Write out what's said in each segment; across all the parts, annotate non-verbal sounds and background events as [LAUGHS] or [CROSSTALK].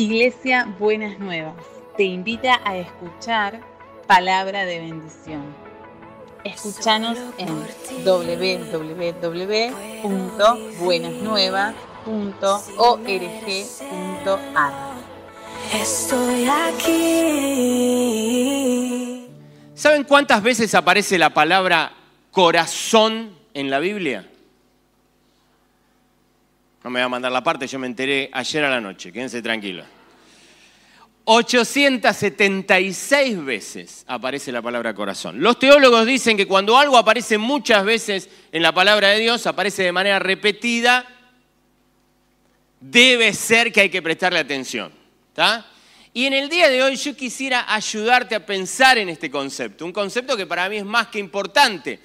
Iglesia Buenas Nuevas te invita a escuchar palabra de bendición. Escúchanos en www.buenasnuevas.org.ar. Estoy aquí. ¿Saben cuántas veces aparece la palabra corazón en la Biblia? No me va a mandar la parte, yo me enteré ayer a la noche, quédense tranquilos. 876 veces aparece la palabra corazón. Los teólogos dicen que cuando algo aparece muchas veces en la palabra de Dios, aparece de manera repetida, debe ser que hay que prestarle atención. Y en el día de hoy yo quisiera ayudarte a pensar en este concepto, un concepto que para mí es más que importante.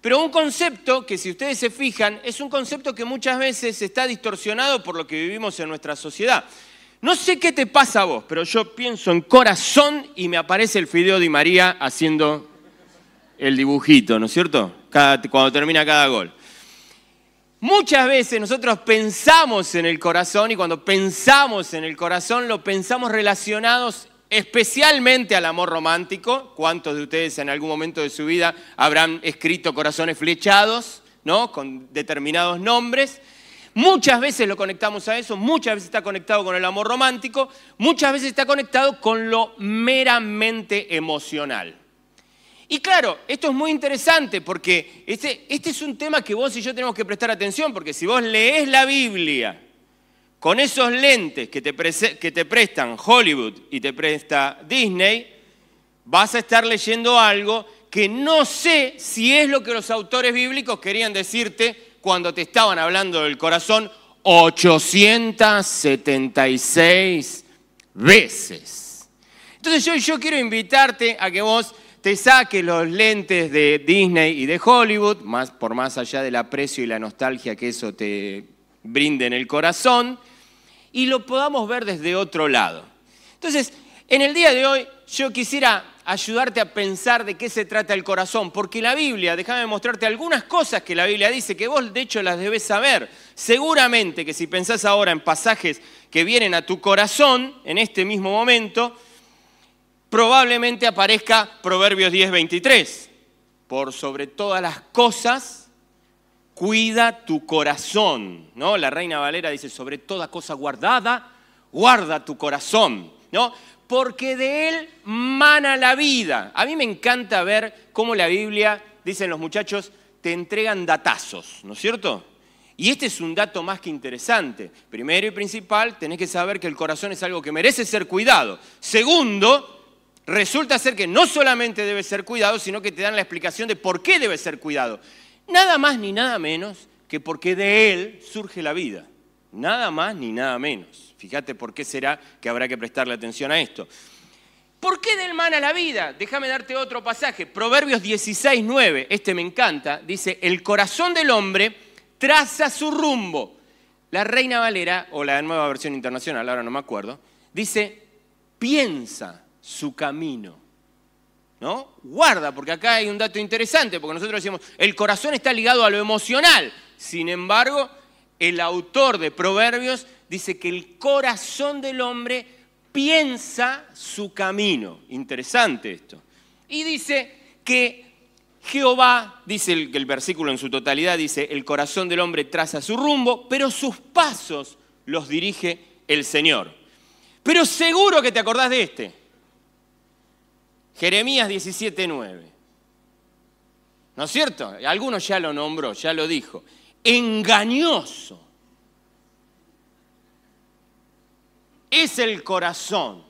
Pero un concepto que si ustedes se fijan es un concepto que muchas veces está distorsionado por lo que vivimos en nuestra sociedad. No sé qué te pasa a vos, pero yo pienso en corazón y me aparece el fideo de María haciendo el dibujito, ¿no es cierto? cuando termina cada gol. Muchas veces nosotros pensamos en el corazón y cuando pensamos en el corazón lo pensamos relacionados especialmente al amor romántico. ¿Cuántos de ustedes en algún momento de su vida habrán escrito corazones flechados, ¿no? Con determinados nombres. Muchas veces lo conectamos a eso, muchas veces está conectado con el amor romántico, muchas veces está conectado con lo meramente emocional. Y claro, esto es muy interesante porque este, este, es un tema que vos y yo tenemos que prestar atención, porque si vos lees la Biblia con esos lentes que te, que te prestan Hollywood y te presta Disney, vas a estar leyendo algo que no sé si es lo que los autores bíblicos querían decirte cuando te estaban hablando del corazón 876 veces. Entonces yo, yo quiero invitarte a que vos te saques los lentes de Disney y de Hollywood, más, por más allá del aprecio y la nostalgia que eso te brinde en el corazón, y lo podamos ver desde otro lado. Entonces, en el día de hoy yo quisiera ayudarte a pensar de qué se trata el corazón, porque la Biblia, déjame mostrarte algunas cosas que la Biblia dice, que vos de hecho las debes saber. Seguramente que si pensás ahora en pasajes que vienen a tu corazón en este mismo momento, probablemente aparezca Proverbios 10:23. Por sobre todas las cosas, cuida tu corazón, ¿no? La Reina Valera dice, sobre toda cosa guardada, guarda tu corazón, ¿no? Porque de él mana la vida. A mí me encanta ver cómo la Biblia, dicen los muchachos, te entregan datazos, ¿no es cierto? Y este es un dato más que interesante. Primero y principal, tenés que saber que el corazón es algo que merece ser cuidado. Segundo, resulta ser que no solamente debe ser cuidado, sino que te dan la explicación de por qué debe ser cuidado. Nada más ni nada menos que porque de él surge la vida. Nada más ni nada menos. Fíjate por qué será que habrá que prestarle atención a esto. ¿Por qué del mal a la vida? Déjame darte otro pasaje. Proverbios 16, 9. Este me encanta. Dice, el corazón del hombre traza su rumbo. La Reina Valera, o la nueva versión internacional, ahora no me acuerdo, dice, piensa su camino. ¿No? Guarda, porque acá hay un dato interesante, porque nosotros decimos, el corazón está ligado a lo emocional. Sin embargo, el autor de Proverbios dice que el corazón del hombre piensa su camino. Interesante esto. Y dice que Jehová, dice el, el versículo en su totalidad, dice, el corazón del hombre traza su rumbo, pero sus pasos los dirige el Señor. Pero seguro que te acordás de este. Jeremías 17:9. ¿No es cierto? Algunos ya lo nombró, ya lo dijo. Engañoso es el corazón.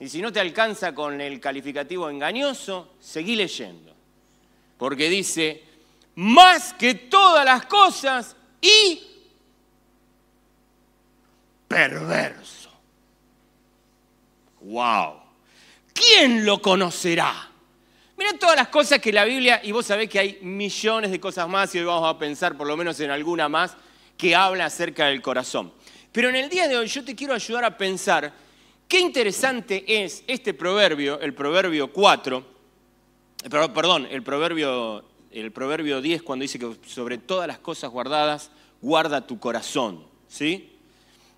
Y si no te alcanza con el calificativo engañoso, seguí leyendo. Porque dice, más que todas las cosas y perverso. ¡Wow! ¿Quién lo conocerá? Miren todas las cosas que la Biblia, y vos sabés que hay millones de cosas más, y hoy vamos a pensar por lo menos en alguna más, que habla acerca del corazón. Pero en el día de hoy yo te quiero ayudar a pensar qué interesante es este proverbio, el proverbio 4, eh, perdón, el proverbio, el proverbio 10 cuando dice que sobre todas las cosas guardadas, guarda tu corazón. ¿sí?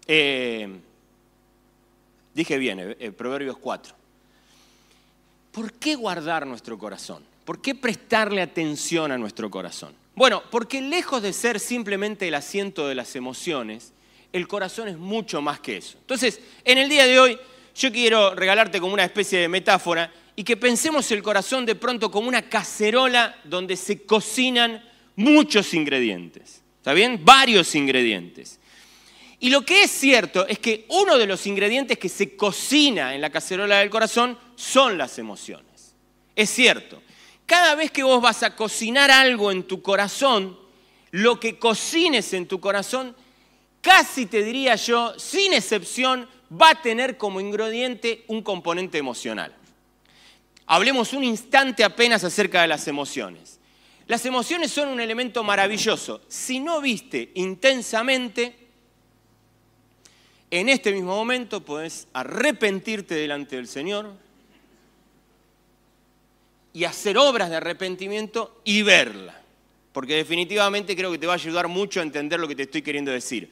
Eh, Dije bien, eh, eh, Proverbios 4. ¿Por qué guardar nuestro corazón? ¿Por qué prestarle atención a nuestro corazón? Bueno, porque lejos de ser simplemente el asiento de las emociones, el corazón es mucho más que eso. Entonces, en el día de hoy, yo quiero regalarte como una especie de metáfora y que pensemos el corazón de pronto como una cacerola donde se cocinan muchos ingredientes. ¿Está bien? Varios ingredientes. Y lo que es cierto es que uno de los ingredientes que se cocina en la cacerola del corazón son las emociones. Es cierto. Cada vez que vos vas a cocinar algo en tu corazón, lo que cocines en tu corazón, casi te diría yo, sin excepción, va a tener como ingrediente un componente emocional. Hablemos un instante apenas acerca de las emociones. Las emociones son un elemento maravilloso. Si no viste intensamente, en este mismo momento puedes arrepentirte delante del Señor y hacer obras de arrepentimiento y verla. Porque definitivamente creo que te va a ayudar mucho a entender lo que te estoy queriendo decir.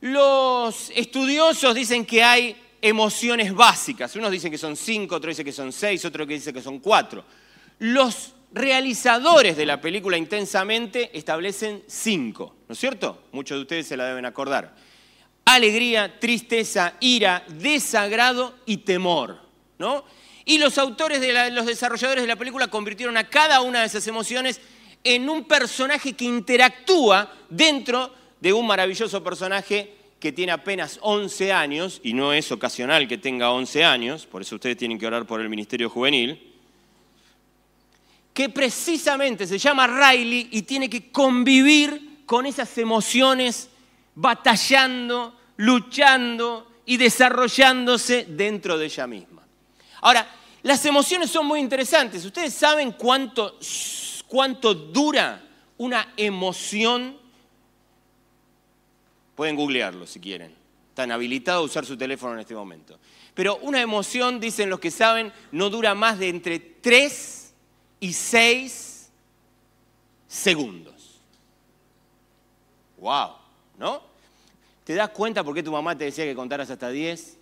Los estudiosos dicen que hay emociones básicas. Unos dicen que son cinco, otros dicen que son seis, otros dicen que son cuatro. Los realizadores de la película Intensamente establecen cinco, ¿no es cierto? Muchos de ustedes se la deben acordar. Alegría, tristeza, ira, desagrado y temor, ¿no? Y los autores, de los desarrolladores de la película convirtieron a cada una de esas emociones en un personaje que interactúa dentro de un maravilloso personaje que tiene apenas 11 años, y no es ocasional que tenga 11 años, por eso ustedes tienen que orar por el Ministerio Juvenil, que precisamente se llama Riley y tiene que convivir con esas emociones batallando, luchando y desarrollándose dentro de ella misma. Ahora, las emociones son muy interesantes. ¿Ustedes saben cuánto, cuánto dura una emoción Pueden googlearlo si quieren. Están habilitados a usar su teléfono en este momento. Pero una emoción, dicen los que saben, no dura más de entre 3 y 6 segundos. ¡Wow! ¿No? ¿Te das cuenta por qué tu mamá te decía que contaras hasta 10?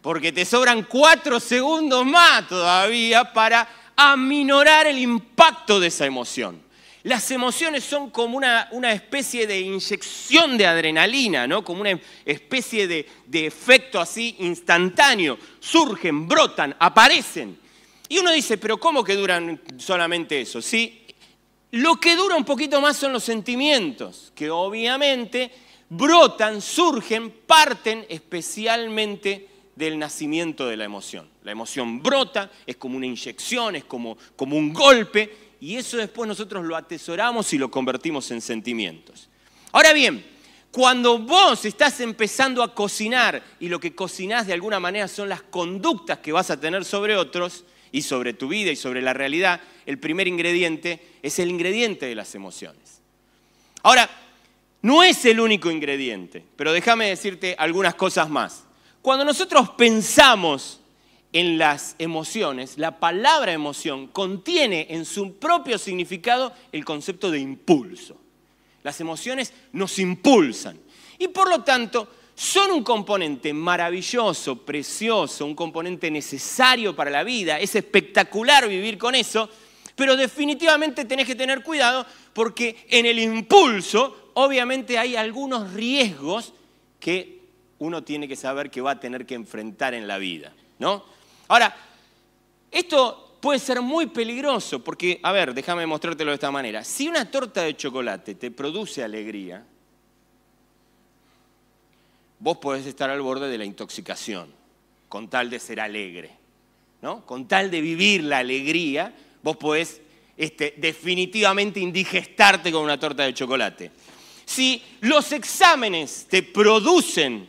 Porque te sobran 4 segundos más todavía para aminorar el impacto de esa emoción. Las emociones son como una, especie de inyección de adrenalina, ¿no? Como una especie de, de efecto así instantáneo. Surgen, brotan, aparecen. Y uno dice, pero ¿cómo que duran solamente eso? Sí, lo que dura un poquito más son los sentimientos, que obviamente brotan, surgen, parten especialmente del nacimiento de la emoción. La emoción brota, es como una inyección, es como, como un golpe, y eso después nosotros lo atesoramos y lo convertimos en sentimientos. Ahora bien, cuando vos estás empezando a cocinar y lo que cocinás de alguna manera son las conductas que vas a tener sobre otros y sobre tu vida y sobre la realidad, el primer ingrediente es el ingrediente de las emociones. Ahora, no es el único ingrediente, pero déjame decirte algunas cosas más. Cuando nosotros pensamos en las emociones, la palabra emoción contiene en su propio significado el concepto de impulso. Las emociones nos impulsan y por lo tanto son un componente maravilloso, precioso, un componente necesario para la vida. Es espectacular vivir con eso, pero definitivamente tenés que tener cuidado porque en el impulso obviamente hay algunos riesgos que uno tiene que saber que va a tener que enfrentar en la vida, ¿no? Ahora, esto puede ser muy peligroso porque, a ver, déjame mostrártelo de esta manera. Si una torta de chocolate te produce alegría, vos podés estar al borde de la intoxicación, con tal de ser alegre, ¿no? Con tal de vivir la alegría, vos podés este, definitivamente indigestarte con una torta de chocolate. Si los exámenes te producen,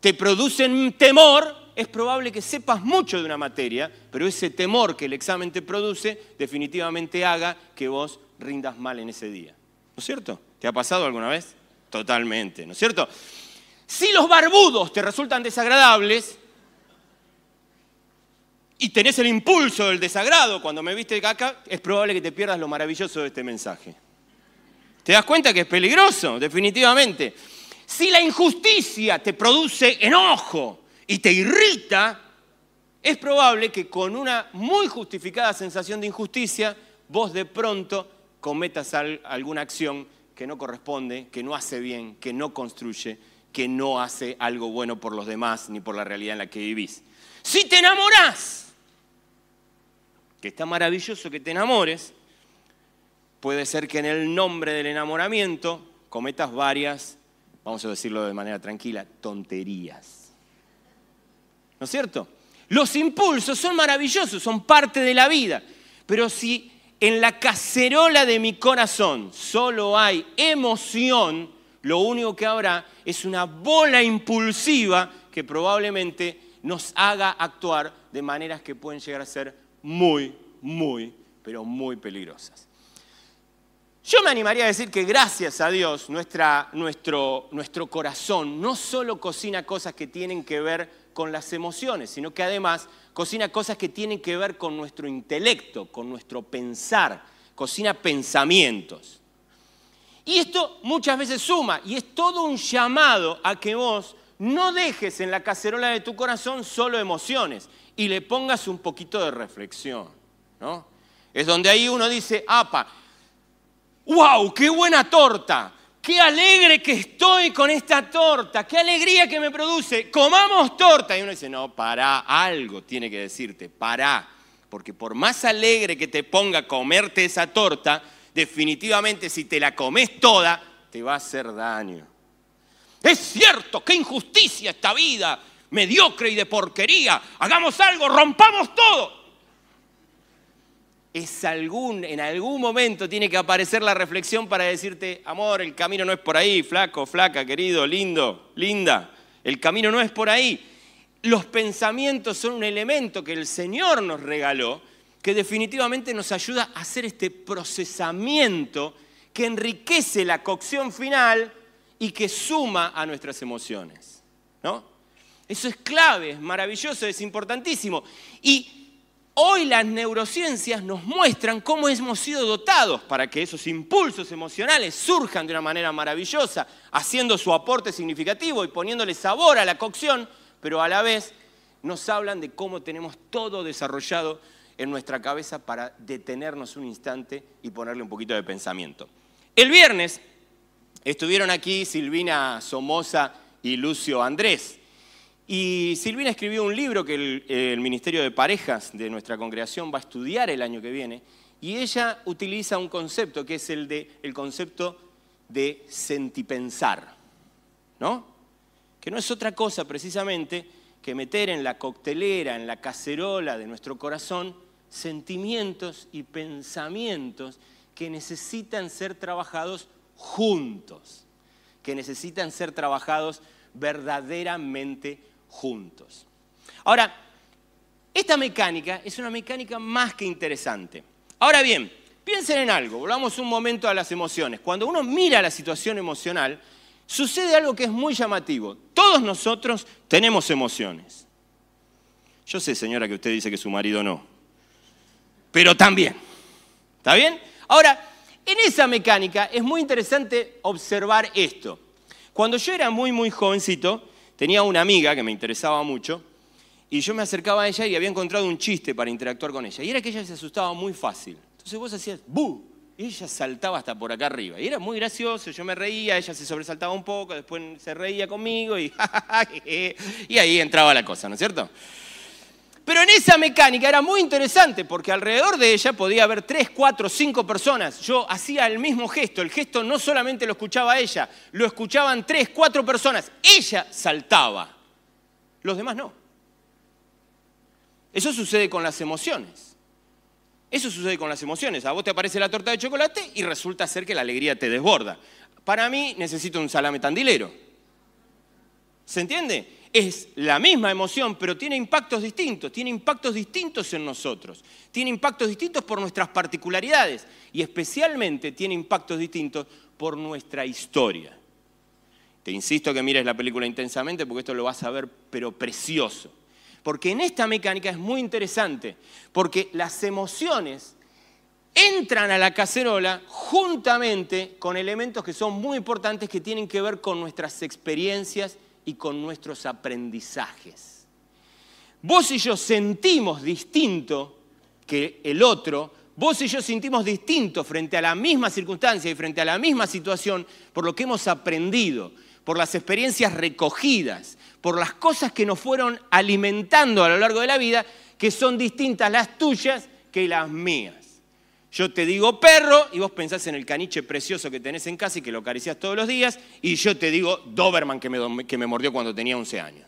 te producen temor, es probable que sepas mucho de una materia, pero ese temor que el examen te produce definitivamente haga que vos rindas mal en ese día. ¿No es cierto? ¿Te ha pasado alguna vez? Totalmente, ¿no es cierto? Si los barbudos te resultan desagradables y tenés el impulso del desagrado cuando me viste acá, es probable que te pierdas lo maravilloso de este mensaje. ¿Te das cuenta que es peligroso? Definitivamente. Si la injusticia te produce enojo, y te irrita, es probable que con una muy justificada sensación de injusticia, vos de pronto cometas alguna acción que no corresponde, que no hace bien, que no construye, que no hace algo bueno por los demás ni por la realidad en la que vivís. Si te enamorás, que está maravilloso que te enamores, puede ser que en el nombre del enamoramiento cometas varias, vamos a decirlo de manera tranquila, tonterías. ¿No es cierto? Los impulsos son maravillosos, son parte de la vida, pero si en la cacerola de mi corazón solo hay emoción, lo único que habrá es una bola impulsiva que probablemente nos haga actuar de maneras que pueden llegar a ser muy, muy, pero muy peligrosas. Yo me animaría a decir que gracias a Dios nuestra, nuestro, nuestro corazón no solo cocina cosas que tienen que ver con las emociones, sino que además cocina cosas que tienen que ver con nuestro intelecto, con nuestro pensar, cocina pensamientos. Y esto muchas veces suma y es todo un llamado a que vos no dejes en la cacerola de tu corazón solo emociones y le pongas un poquito de reflexión. ¿no? Es donde ahí uno dice, apa, wow, qué buena torta, qué alegre que estoy con esta torta, qué alegría que me produce, comamos torta. Y uno dice, no, para, algo tiene que decirte, para, porque por más alegre que te ponga comerte esa torta, definitivamente si te la comes toda, te va a hacer daño. Es cierto, qué injusticia esta vida, mediocre y de porquería. Hagamos algo, rompamos todo. Es algún, en algún momento tiene que aparecer la reflexión para decirte, amor, el camino no es por ahí, flaco, flaca, querido, lindo, linda. El camino no es por ahí. Los pensamientos son un elemento que el Señor nos regaló que definitivamente nos ayuda a hacer este procesamiento que enriquece la cocción final y que suma a nuestras emociones. ¿no? Eso es clave, es maravilloso, es importantísimo. Y hoy las neurociencias nos muestran cómo hemos sido dotados para que esos impulsos emocionales surjan de una manera maravillosa, haciendo su aporte significativo y poniéndole sabor a la cocción, pero a la vez nos hablan de cómo tenemos todo desarrollado en nuestra cabeza para detenernos un instante y ponerle un poquito de pensamiento. El viernes estuvieron aquí Silvina Somoza y Lucio Andrés. Y Silvina escribió un libro que el, Ministerio de Parejas de nuestra congregación va a estudiar el año que viene. Y ella utiliza un concepto que es el, de, el concepto de sentipensar, ¿no? Que no es otra cosa precisamente que meter en la coctelera, en la cacerola de nuestro corazón, sentimientos y pensamientos que necesitan ser trabajados juntos, que necesitan ser trabajados verdaderamente juntos. Ahora, esta mecánica es una mecánica más que interesante. Ahora bien, piensen en algo, volvamos un momento a las emociones. Cuando uno mira la situación emocional, sucede algo que es muy llamativo. Todos nosotros tenemos emociones. Yo sé, señora, que usted dice que su marido no, pero también. ¿Está bien? Ahora, en esa mecánica es muy interesante observar esto. Cuando yo era muy, muy jovencito, tenía una amiga que me interesaba mucho y yo me acercaba a ella y había encontrado un chiste para interactuar con ella. Y era que ella se asustaba muy fácil. Entonces vos hacías ¡bu! Y ella saltaba hasta por acá arriba. Y era muy gracioso, yo me reía, ella se sobresaltaba un poco, después se reía conmigo y, [LAUGHS] y ahí entraba la cosa, ¿no es cierto? Pero en esa mecánica era muy interesante porque alrededor de ella podía haber tres, cuatro, cinco personas. Yo hacía el mismo gesto. El gesto no solamente lo escuchaba ella, lo escuchaban tres, cuatro personas. Ella saltaba. Los demás no. Eso sucede con las emociones. Eso sucede con las emociones. A vos te aparece la torta de chocolate y resulta ser que la alegría te desborda. Para mí necesito un salame tandilero. ¿Se entiende? Es la misma emoción, pero tiene impactos distintos, tiene impactos distintos en nosotros, tiene impactos distintos por nuestras particularidades y especialmente tiene impactos distintos por nuestra historia. Te insisto que mires la película intensamente porque esto lo vas a ver, pero precioso. Porque en esta mecánica es muy interesante, porque las emociones entran a la cacerola juntamente con elementos que son muy importantes que tienen que ver con nuestras experiencias y con nuestros aprendizajes. Vos y yo sentimos distinto que el otro, vos y yo sentimos distinto frente a la misma circunstancia y frente a la misma situación por lo que hemos aprendido, por las experiencias recogidas, por las cosas que nos fueron alimentando a lo largo de la vida, que son distintas las tuyas que las mías. Yo te digo perro y vos pensás en el caniche precioso que tenés en casa y que lo acariciás todos los días, y yo te digo Doberman que me, que me mordió cuando tenía 11 años.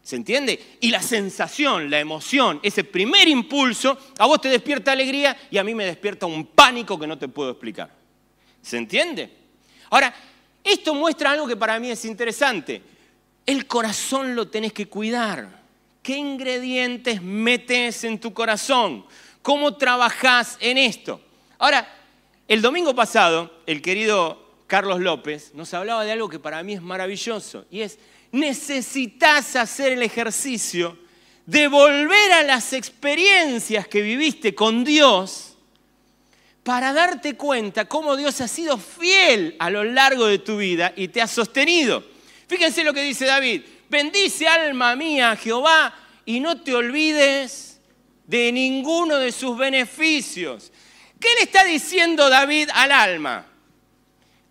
¿Se entiende? Y la sensación, la emoción, ese primer impulso, a vos te despierta alegría y a mí me despierta un pánico que no te puedo explicar. ¿Se entiende? Ahora, esto muestra algo que para mí es interesante. El corazón lo tenés que cuidar. ¿Qué ingredientes metes en tu corazón? ¿Cómo trabajás en esto? Ahora, el domingo pasado, el querido Carlos López nos hablaba de algo que para mí es maravilloso y es necesitas hacer el ejercicio de volver a las experiencias que viviste con Dios para darte cuenta cómo Dios ha sido fiel a lo largo de tu vida y te ha sostenido. Fíjense lo que dice David, bendice alma mía Jehová y no te olvides de ninguno de sus beneficios. ¿Qué le está diciendo David al alma?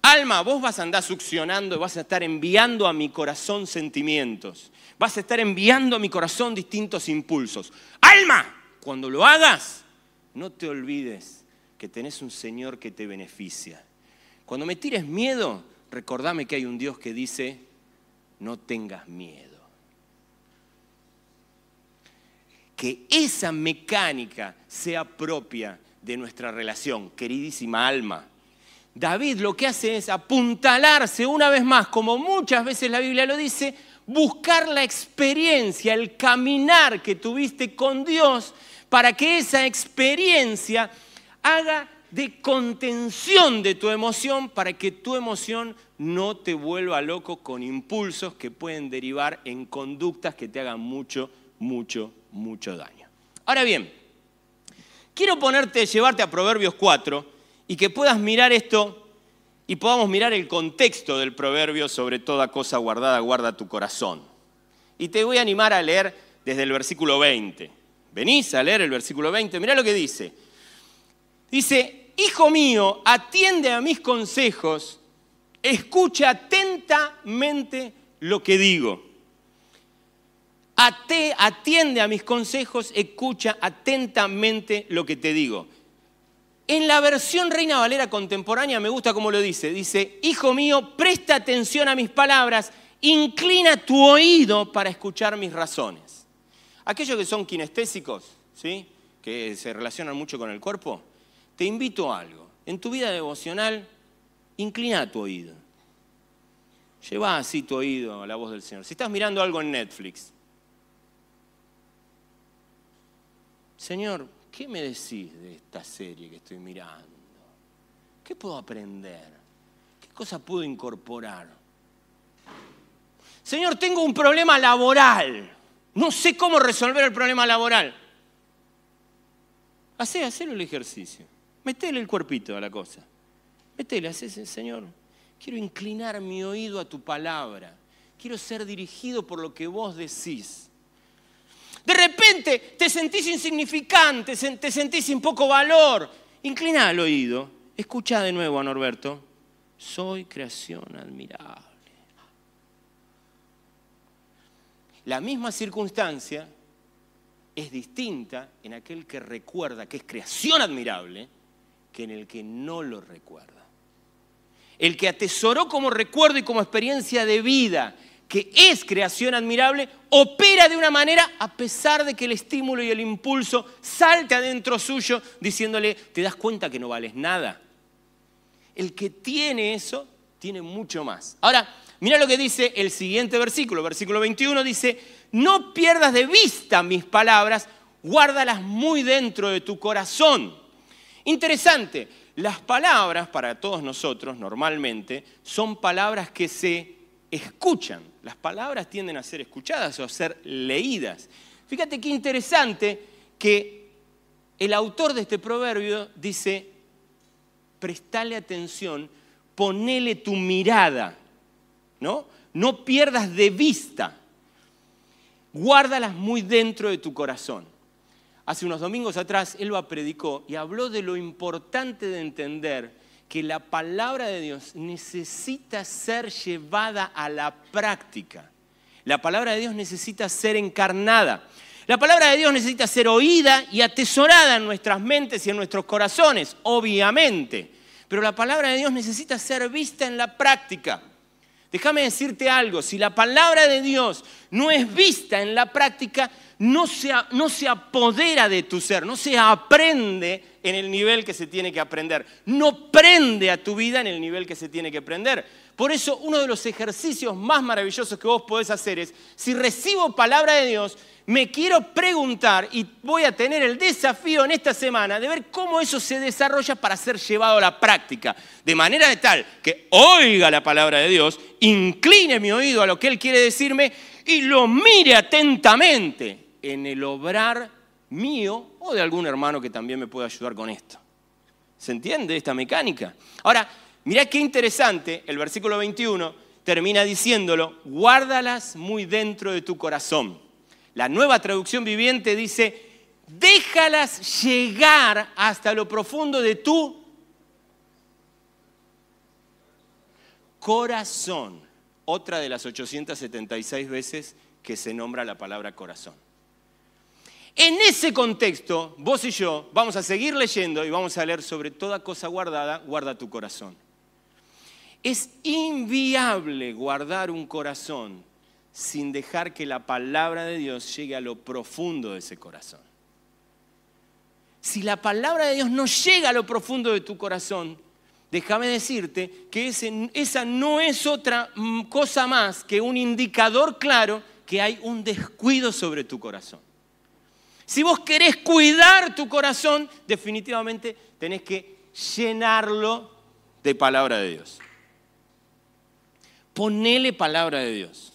Alma, vos vas a andar succionando y vas a estar enviando a mi corazón sentimientos. Vas a estar enviando a mi corazón distintos impulsos. Alma, cuando lo hagas, no te olvides que tenés un Señor que te beneficia. Cuando me tires miedo, recordame que hay un Dios que dice, no tengas miedo. Que esa mecánica sea propia de nuestra relación, queridísima alma. David lo que hace es apuntalarse una vez más, como muchas veces la Biblia lo dice, buscar la experiencia, el caminar que tuviste con Dios, para que esa experiencia haga de contención de tu emoción, para que tu emoción no te vuelva loco con impulsos que pueden derivar en conductas que te hagan mucho, mucho, mucho daño. Ahora bien, quiero ponerte, llevarte a Proverbios 4, y que puedas mirar esto y podamos mirar el contexto del proverbio sobre toda cosa guardada, guarda tu corazón. Y te voy a animar a leer desde el versículo 20. Venís a leer el versículo 20, mira lo que dice. Dice, hijo mío, atiende a mis consejos, escucha atentamente lo que digo. Atiende a mis consejos, escucha atentamente lo que te digo. En la versión Reina Valera contemporánea me gusta cómo lo dice. Dice, hijo mío, presta atención a mis palabras, inclina tu oído para escuchar mis razones. Aquellos que son kinestésicos, ¿sí? que se relacionan mucho con el cuerpo, te invito a algo. En tu vida devocional, inclina tu oído. Lleva así tu oído a la voz del Señor. Si estás mirando algo en Netflix, Señor, ¿qué me decís de esta serie que estoy mirando? ¿Qué puedo aprender? ¿Qué cosa puedo incorporar? Señor, tengo un problema laboral. No sé cómo resolver el problema laboral. Hacé, el ejercicio. Metele el cuerpito a la cosa. Metele, hacé, Señor, quiero inclinar mi oído a tu palabra. Quiero ser dirigido por lo que vos decís. De repente te sentís insignificante, te sentís sin poco valor. Inclina el oído. Escucha de nuevo a Norberto. Soy creación admirable. La misma circunstancia es distinta en aquel que recuerda que es creación admirable que en el que no lo recuerda. El que atesoró como recuerdo y como experiencia de vida que es creación admirable, opera de una manera a pesar de que el estímulo y el impulso salte adentro suyo diciéndole, ¿te das cuenta que no vales nada? El que tiene eso, tiene mucho más. Ahora, mira lo que dice el siguiente versículo, versículo 21 dice, no pierdas de vista mis palabras, guárdalas muy dentro de tu corazón. Interesante, las palabras para todos nosotros normalmente son palabras que se escuchan. Las palabras tienden a ser escuchadas o a ser leídas. Fíjate qué interesante que el autor de este proverbio dice, prestale atención, ponele tu mirada. ¿no? No pierdas de vista. Guárdalas muy dentro de tu corazón. Hace unos domingos atrás, Elba predicó y habló de lo importante de entender que la palabra de Dios necesita ser llevada a la práctica. La palabra de Dios necesita ser encarnada. La palabra de Dios necesita ser oída y atesorada en nuestras mentes y en nuestros corazones, obviamente. Pero la palabra de Dios necesita ser vista en la práctica. Déjame decirte algo, si la palabra de Dios no es vista en la práctica, no se, apodera de tu ser, no se aprende en el nivel que se tiene que aprender, no prende a tu vida en el nivel que se tiene que aprender. Por eso uno de los ejercicios más maravillosos que vos podés hacer es, si recibo palabra de Dios, me quiero preguntar y voy a tener el desafío en esta semana de ver cómo eso se desarrolla para ser llevado a la práctica. De manera de tal que oiga la palabra de Dios, incline mi oído a lo que Él quiere decirme y lo mire atentamente en el obrar mío o de algún hermano que también me pueda ayudar con esto. ¿Se entiende esta mecánica? Ahora, mirá qué interesante, el versículo 21 termina diciéndolo, guárdalas muy dentro de tu corazón la nueva traducción viviente dice, déjalas llegar hasta lo profundo de tu corazón. Otra de las 876 veces que se nombra la palabra corazón. En ese contexto, vos y yo vamos a seguir leyendo y vamos a leer sobre toda cosa guardada, guarda tu corazón. Es inviable guardar un corazón sin dejar que la palabra de Dios llegue a lo profundo de ese corazón. Si la palabra de Dios no llega a lo profundo de tu corazón, déjame decirte que esa no es otra mm, cosa más que un indicador claro que hay un descuido sobre tu corazón. Si vos querés cuidar tu corazón, definitivamente tenés que llenarlo de palabra de Dios. Ponele palabra de Dios.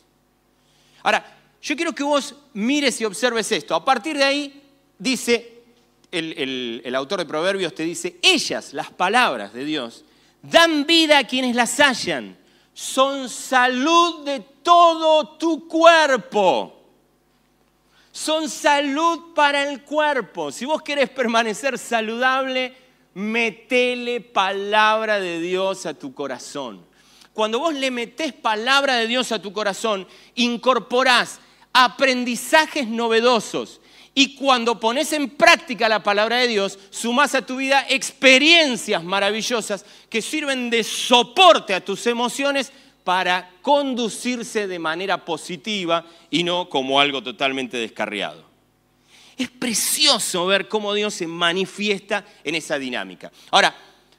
Ahora, yo quiero que vos mires y observes esto. A partir de ahí, dice, el, autor de Proverbios te dice, ellas, las palabras de Dios, dan vida a quienes las hallan, son salud de todo tu cuerpo. Son salud para el cuerpo. Si vos querés permanecer saludable, metele palabra de Dios a tu corazón. Cuando vos le metés palabra de Dios a tu corazón, incorporás aprendizajes novedosos. Y cuando pones en práctica la palabra de Dios, sumás a tu vida experiencias maravillosas que sirven de soporte a tus emociones para conducirse de manera positiva y no como algo totalmente descarriado. Es precioso ver cómo Dios se manifiesta en esa dinámica. Ahora,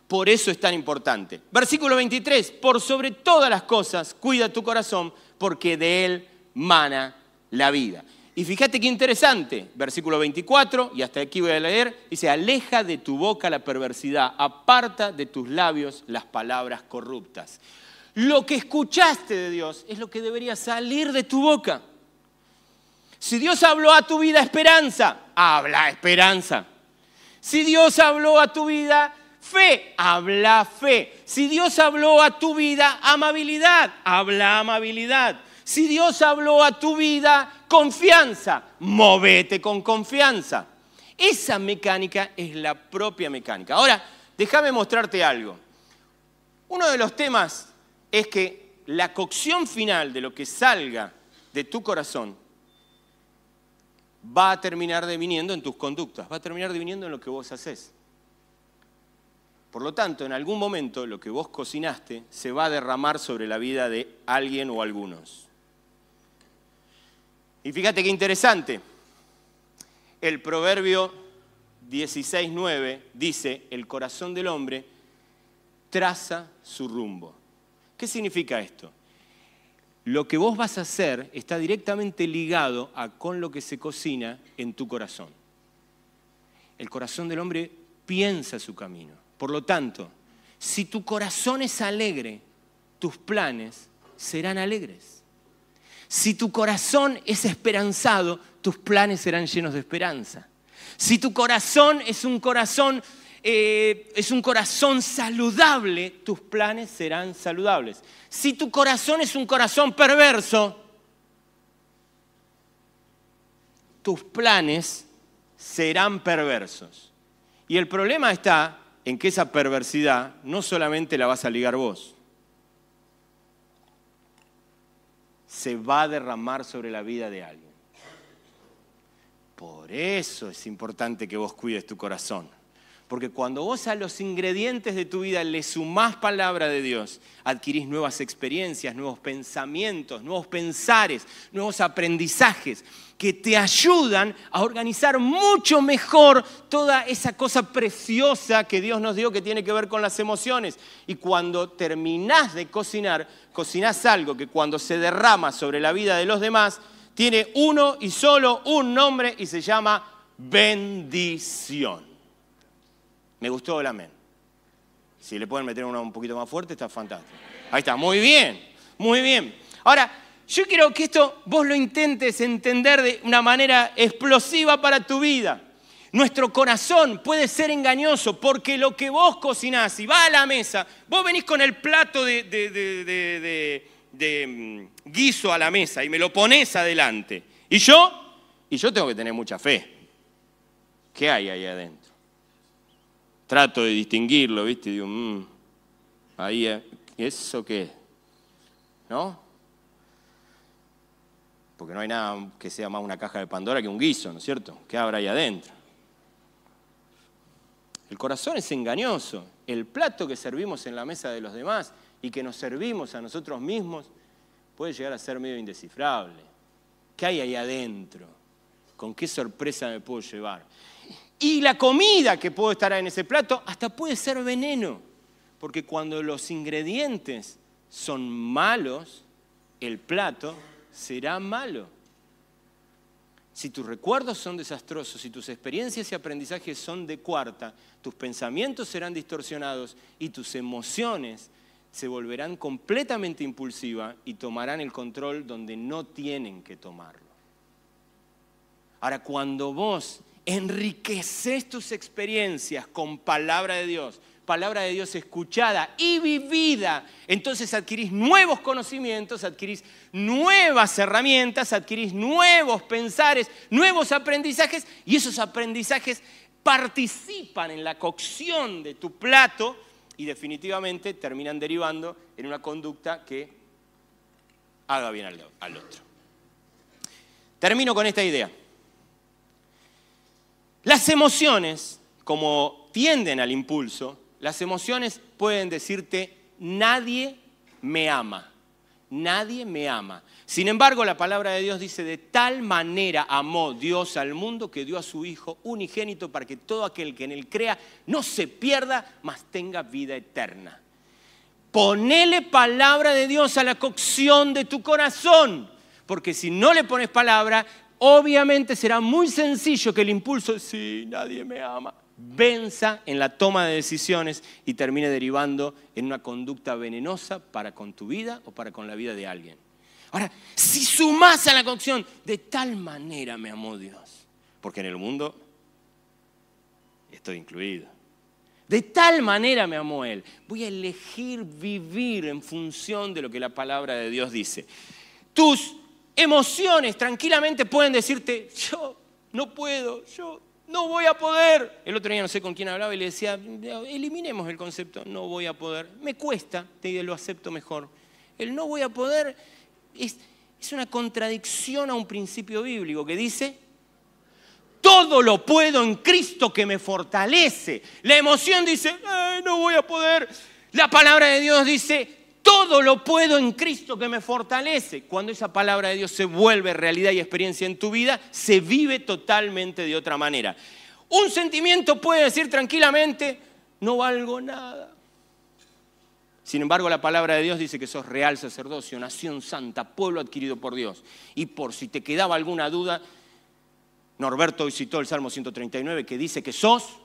por eso es tan importante. Versículo 23, por sobre todas las cosas, cuida tu corazón, porque de él mana la vida. Y fíjate qué interesante, versículo 24, y hasta aquí voy a leer, dice, aleja de tu boca la perversidad, aparta de tus labios las palabras corruptas. Lo que escuchaste de Dios es lo que debería salir de tu boca. Si Dios habló a tu vida esperanza, habla esperanza. Si Dios habló a tu vida fe, habla fe. Si Dios habló a tu vida amabilidad, habla amabilidad. Si Dios habló a tu vida confianza, movete con confianza. Esa mecánica es la propia mecánica. Ahora, déjame mostrarte algo. Uno de los temas es que la cocción final de lo que salga de tu corazón va a terminar deviniendo en tus conductas, va a terminar deviniendo en lo que vos haces. Por lo tanto, en algún momento lo que vos cocinaste se va a derramar sobre la vida de alguien o algunos. Y fíjate qué interesante. El proverbio 16.9 dice, el corazón del hombre traza su rumbo. ¿Qué significa esto? Lo que vos vas a hacer está directamente ligado a con lo que se cocina en tu corazón. El corazón del hombre piensa su camino. Por lo tanto, si tu corazón es alegre, tus planes serán alegres. Si tu corazón es esperanzado, tus planes serán llenos de esperanza. Si tu corazón es un corazón eh, es un corazón saludable, tus planes serán saludables. Si tu corazón es un corazón perverso, tus planes serán perversos. Y el problema está en que esa perversidad no solamente la vas a ligar vos, se va a derramar sobre la vida de alguien. Por eso es importante que vos cuides tu corazón. Porque cuando vos a los ingredientes de tu vida le sumás palabra de Dios, adquirís nuevas experiencias, nuevos pensamientos, nuevos pensares, nuevos aprendizajes que te ayudan a organizar mucho mejor toda esa cosa preciosa que Dios nos dio que tiene que ver con las emociones. Y cuando terminás de cocinar, cocinás algo que cuando se derrama sobre la vida de los demás, tiene uno y solo un nombre y se llama bendición. Me gustó el amén. Si le pueden meter uno un poquito más fuerte, está fantástico. Ahí está, muy bien, muy bien. Ahora, yo quiero que esto vos lo intentes entender de una manera explosiva para tu vida. Nuestro corazón puede ser engañoso porque lo que vos cocinás y va a la mesa, vos venís con el plato de, de mm, guiso a la mesa y me lo pones adelante. Y yo, y yo tengo que tener mucha fe. ¿Qué hay ahí adentro? Trato de distinguirlo, ¿viste? Digo, mmm, ahí, eh, ¿eso qué? ¿No? Porque no hay nada que sea más una caja de Pandora que un guiso, ¿no es cierto? ¿Qué habrá ahí adentro? El corazón es engañoso. El plato que servimos en la mesa de los demás y que nos servimos a nosotros mismos puede llegar a ser medio indescifrable. ¿Qué hay ahí adentro? ¿Con qué sorpresa me puedo llevar? Y la comida que puede estar en ese plato hasta puede ser veneno, porque cuando los ingredientes son malos, el plato será malo. Si tus recuerdos son desastrosos, si tus experiencias y aprendizajes son de cuarta, tus pensamientos serán distorsionados y tus emociones se volverán completamente impulsivas y tomarán el control donde no tienen que tomarlo. Ahora, cuando vos enriqueces tus experiencias con palabra de Dios, palabra de Dios escuchada y vivida, entonces adquirís nuevos conocimientos, adquirís nuevas herramientas, adquirís nuevos pensares, nuevos aprendizajes y esos aprendizajes participan en la cocción de tu plato y definitivamente terminan derivando en una conducta que haga bien al, al otro. Termino con esta idea. Las emociones, como tienden al impulso, las emociones pueden decirte, nadie me ama, nadie me ama. Sin embargo, la palabra de Dios dice, de tal manera amó Dios al mundo que dio a su Hijo unigénito para que todo aquel que en él crea no se pierda, mas tenga vida eterna. Ponele palabra de Dios a la cocción de tu corazón, porque si no le pones palabra, obviamente será muy sencillo que el impulso, sí, nadie me ama, venza en la toma de decisiones y termine derivando en una conducta venenosa para con tu vida o para con la vida de alguien. Ahora, si sumas a la cocción, de tal manera me amó Dios, porque en el mundo estoy incluido. De tal manera me amó Él. Voy a elegir vivir en función de lo que la palabra de Dios dice. Tus emociones tranquilamente pueden decirte, yo no puedo, yo no voy a poder. El otro día no sé con quién hablaba y le decía, eliminemos el concepto, no voy a poder. Me cuesta, te lo acepto mejor. El no voy a poder es, es una contradicción a un principio bíblico que dice, todo lo puedo en Cristo que me fortalece. La emoción dice, no voy a poder. La palabra de Dios dice, todo lo puedo en Cristo que me fortalece. Cuando esa palabra de Dios se vuelve realidad y experiencia en tu vida, se vive totalmente de otra manera. Un sentimiento puede decir tranquilamente, no valgo nada. Sin embargo, la palabra de Dios dice que sos real sacerdocio, nación santa, pueblo adquirido por Dios. Y por si te quedaba alguna duda, Norberto hoy citó el Salmo 139 que dice que sos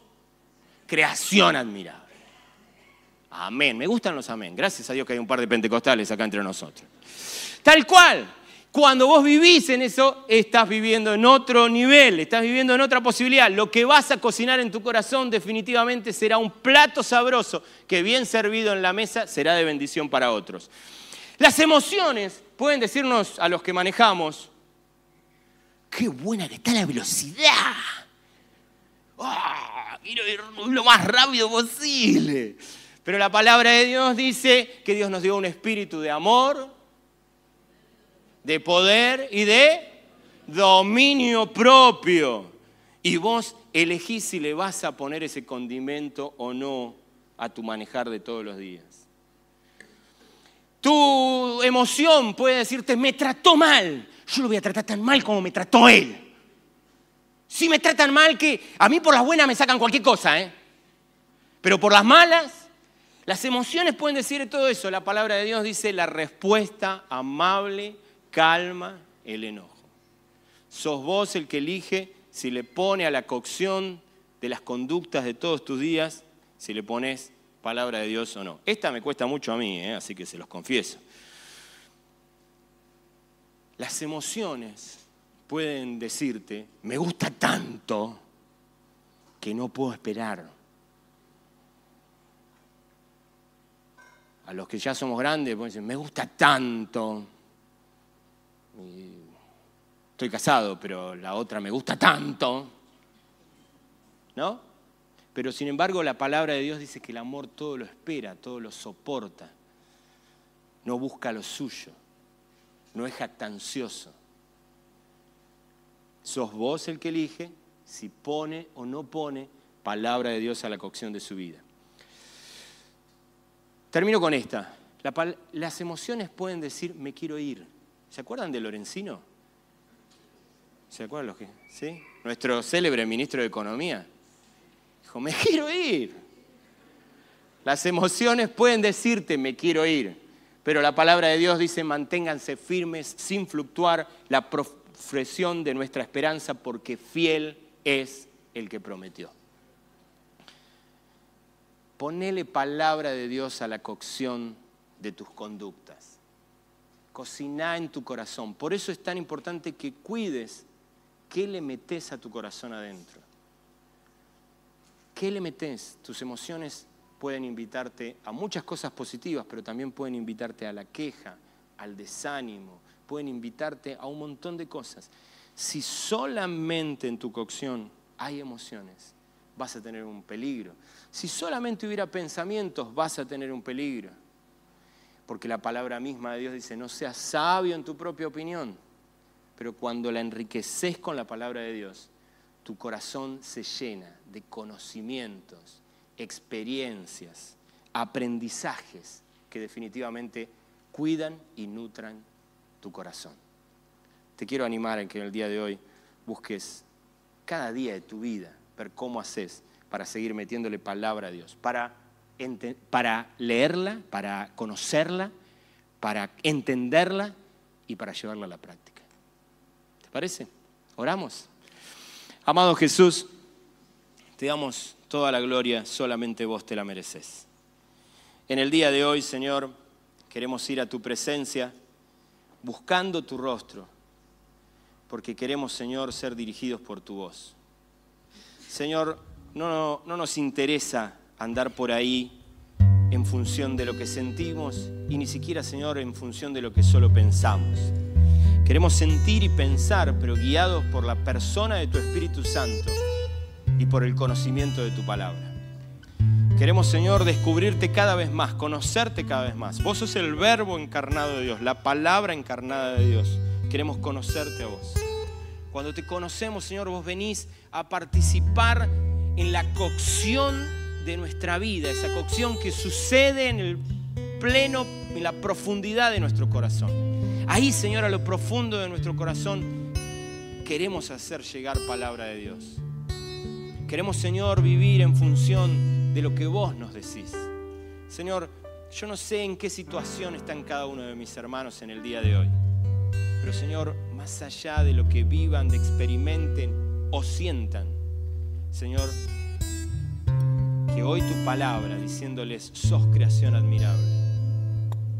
creación admirable. Amén. Me gustan los amén. Gracias a Dios que hay un par de pentecostales acá entre nosotros. Tal cual. Cuando vos vivís en eso, estás viviendo en otro nivel, estás viviendo en otra posibilidad. Lo que vas a cocinar en tu corazón definitivamente será un plato sabroso que bien servido en la mesa será de bendición para otros. Las emociones pueden decirnos a los que manejamos, qué buena que está la velocidad. ¡Ah! quiero ir lo más rápido posible. Pero la palabra de Dios dice que Dios nos dio un espíritu de amor, de poder y de dominio propio. Y vos elegís si le vas a poner ese condimento o no a tu manejar de todos los días. Tu emoción puede decirte, me trató mal. Yo lo voy a tratar tan mal como me trató él. Si me tratan mal que a mí por las buenas me sacan cualquier cosa, ¿eh? Pero por las malas, las emociones pueden decir todo eso. La palabra de Dios dice la respuesta amable calma el enojo. Sos vos el que elige si le pone a la cocción de las conductas de todos tus días, si le pones palabra de Dios o no. Esta me cuesta mucho a mí, ¿eh? así que se los confieso. Las emociones pueden decirte, me gusta tanto que no puedo esperar. A los que ya somos grandes pueden decir, me gusta tanto estoy casado, pero la otra me gusta tanto. ¿No? Pero sin embargo la palabra de Dios dice que el amor todo lo espera, todo lo soporta. No busca lo suyo. No es jactancioso. Sos vos el que elige si pone o no pone palabra de Dios a la cocción de su vida. Termino con esta. las emociones pueden decir, me quiero ir ¿Se acuerdan de Lorenzino? ¿Se acuerdan los que? ¿Sí? Nuestro célebre ministro de Economía. Dijo, me [LAUGHS] quiero ir. Las emociones pueden decirte, me quiero ir. Pero la palabra de Dios dice, manténganse firmes sin fluctuar la profesión de nuestra esperanza porque fiel es el que prometió. Ponele palabra de Dios a la cocción de tus conductas cocina en tu corazón. Por eso es tan importante que cuides qué le metes a tu corazón adentro. ¿Qué le metes? Tus emociones pueden invitarte a muchas cosas positivas, pero también pueden invitarte a la queja, al desánimo, pueden invitarte a un montón de cosas. Si solamente en tu cocción hay emociones, vas a tener un peligro. Si solamente hubiera pensamientos, vas a tener un peligro porque la palabra misma de Dios dice, no seas sabio en tu propia opinión, pero cuando la enriqueces con la palabra de Dios, tu corazón se llena de conocimientos, experiencias, aprendizajes que definitivamente cuidan y nutran tu corazón. Te quiero animar en que en el día de hoy busques cada día de tu vida ver cómo haces para seguir metiéndole palabra a Dios, para para leerla, para conocerla, para entenderla y para llevarla a la práctica. ¿Te parece? Oramos. Amado Jesús, te damos toda la gloria, solamente vos te la mereces. En el día de hoy, Señor, queremos ir a tu presencia buscando tu rostro, porque queremos, Señor, ser dirigidos por tu voz. Señor, no, no nos interesa andar por ahí en función de lo que sentimos y ni siquiera, Señor, en función de lo que solo pensamos. Queremos sentir y pensar, pero guiados por la persona de tu Espíritu Santo y por el conocimiento de tu palabra. Queremos, Señor, descubrirte cada vez más, conocerte cada vez más. Vos sos el verbo encarnado de Dios, la palabra encarnada de Dios. Queremos conocerte a vos. Cuando te conocemos, Señor, vos venís a participar en la cocción de nuestra vida, esa cocción que sucede en el pleno, en la profundidad de nuestro corazón. Ahí, Señor, a lo profundo de nuestro corazón, queremos hacer llegar palabra de Dios. Queremos, Señor, vivir en función de lo que vos nos decís. Señor, yo no sé en qué situación están cada uno de mis hermanos en el día de hoy. Pero, Señor, más allá de lo que vivan, de experimenten o sientan, Señor, que hoy tu palabra, diciéndoles, sos creación admirable,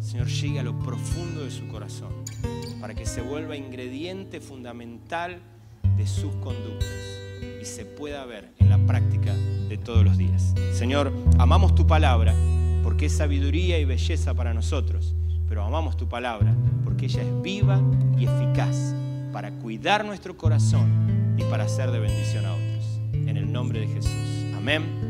Señor, llegue a lo profundo de su corazón, para que se vuelva ingrediente fundamental de sus conductas y se pueda ver en la práctica de todos los días. Señor, amamos tu palabra porque es sabiduría y belleza para nosotros, pero amamos tu palabra porque ella es viva y eficaz para cuidar nuestro corazón y para ser de bendición a otros. En el nombre de Jesús. Amén.